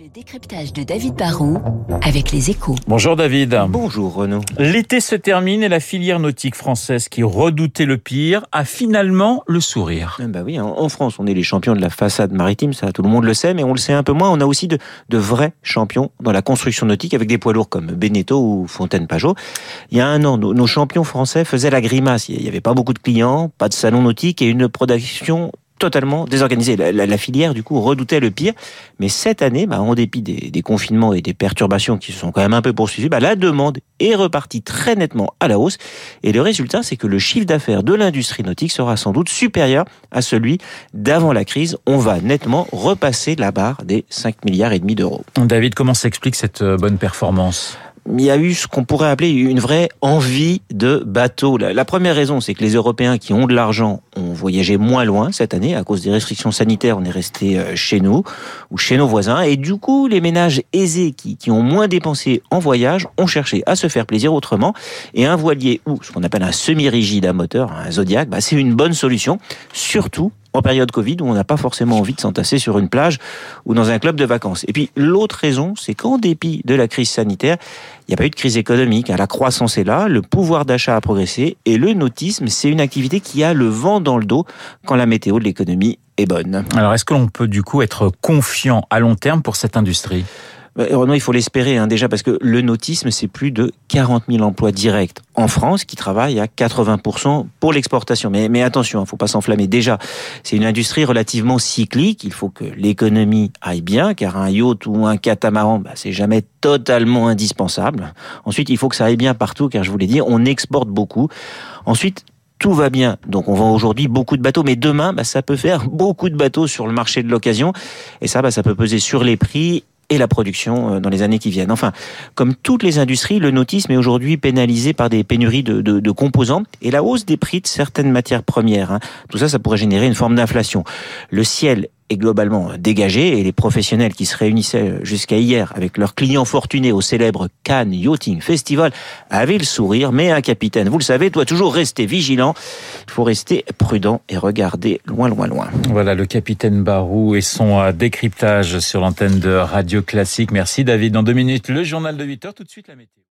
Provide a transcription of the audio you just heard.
Le décryptage de David Barrault avec les échos. Bonjour David. Bonjour Renaud. L'été se termine et la filière nautique française qui redoutait le pire a finalement le sourire. Bah oui, en France, on est les champions de la façade maritime, ça tout le monde le sait, mais on le sait un peu moins. On a aussi de, de vrais champions dans la construction nautique avec des poids lourds comme Beneteau ou Fontaine-Pajot. Il y a un an, nos, nos champions français faisaient la grimace. Il n'y avait pas beaucoup de clients, pas de salon nautique et une production totalement désorganisée. La, la, filière, du coup, redoutait le pire. Mais cette année, bah, en dépit des, des, confinements et des perturbations qui se sont quand même un peu poursuivies, bah, la demande est repartie très nettement à la hausse. Et le résultat, c'est que le chiffre d'affaires de l'industrie nautique sera sans doute supérieur à celui d'avant la crise. On va nettement repasser la barre des 5 milliards et demi d'euros. David, comment s'explique cette euh, bonne performance? Il y a eu ce qu'on pourrait appeler une vraie envie de bateau. La, première raison, c'est que les Européens qui ont de l'argent ont voyagé moins loin cette année à cause des restrictions sanitaires. On est resté euh, chez nous ou chez nos voisins. Et du coup, les ménages aisés qui, ont moins dépensé en voyage ont cherché à se faire plaisir autrement. Et un voilier ou ce qu'on appelle un semi-rigide à moteur, un Zodiac, bah, c'est une bonne solution, surtout en période Covid où on n'a pas forcément envie de s'entasser sur une plage ou dans un club de vacances. Et puis l'autre raison, c'est qu'en dépit de la crise sanitaire, il n'y a pas eu de crise économique. La croissance est là, le pouvoir d'achat a progressé et le nautisme, c'est une activité qui a le vent dans le dos quand la météo de l'économie est bonne. Alors est-ce que l'on peut du coup être confiant à long terme pour cette industrie? Renaud, il faut l'espérer hein, déjà parce que le nautisme, c'est plus de 40 000 emplois directs en France qui travaillent à 80% pour l'exportation. Mais, attention, il ne faut pas s'enflammer. Déjà, c'est une industrie relativement cyclique. Il faut que l'économie aille bien, car un yacht ou un catamaran, bah, c'est jamais totalement indispensable. Ensuite, il faut que ça aille bien partout, car je vous l'ai dit, on exporte beaucoup. Ensuite, tout va bien. Donc on vend aujourd'hui beaucoup de bateaux, mais demain, bah, ça peut faire beaucoup de bateaux sur le marché de l'occasion. Et ça, bah, ça peut peser sur les prix et la production dans les années qui viennent. Enfin, comme toutes les industries, le nautisme est aujourd'hui pénalisé par des pénuries de, de, de, composants et la hausse des prix de certaines matières premières. Hein. Tout ça, ça pourrait générer une forme d'inflation. Le ciel est globalement dégagé et les professionnels qui se réunissaient jusqu'à hier avec leurs clients fortunés au célèbre Cannes Yachting Festival avaient le sourire, mais un capitaine, vous le savez, doit toujours rester vigilant. Il faut rester prudent et regarder loin, loin, loin. Voilà le capitaine Barou et son décryptage sur l'antenne de Radio Classique. Merci David. Dans deux minutes, le journal de 8 heures, tout de suite la météo.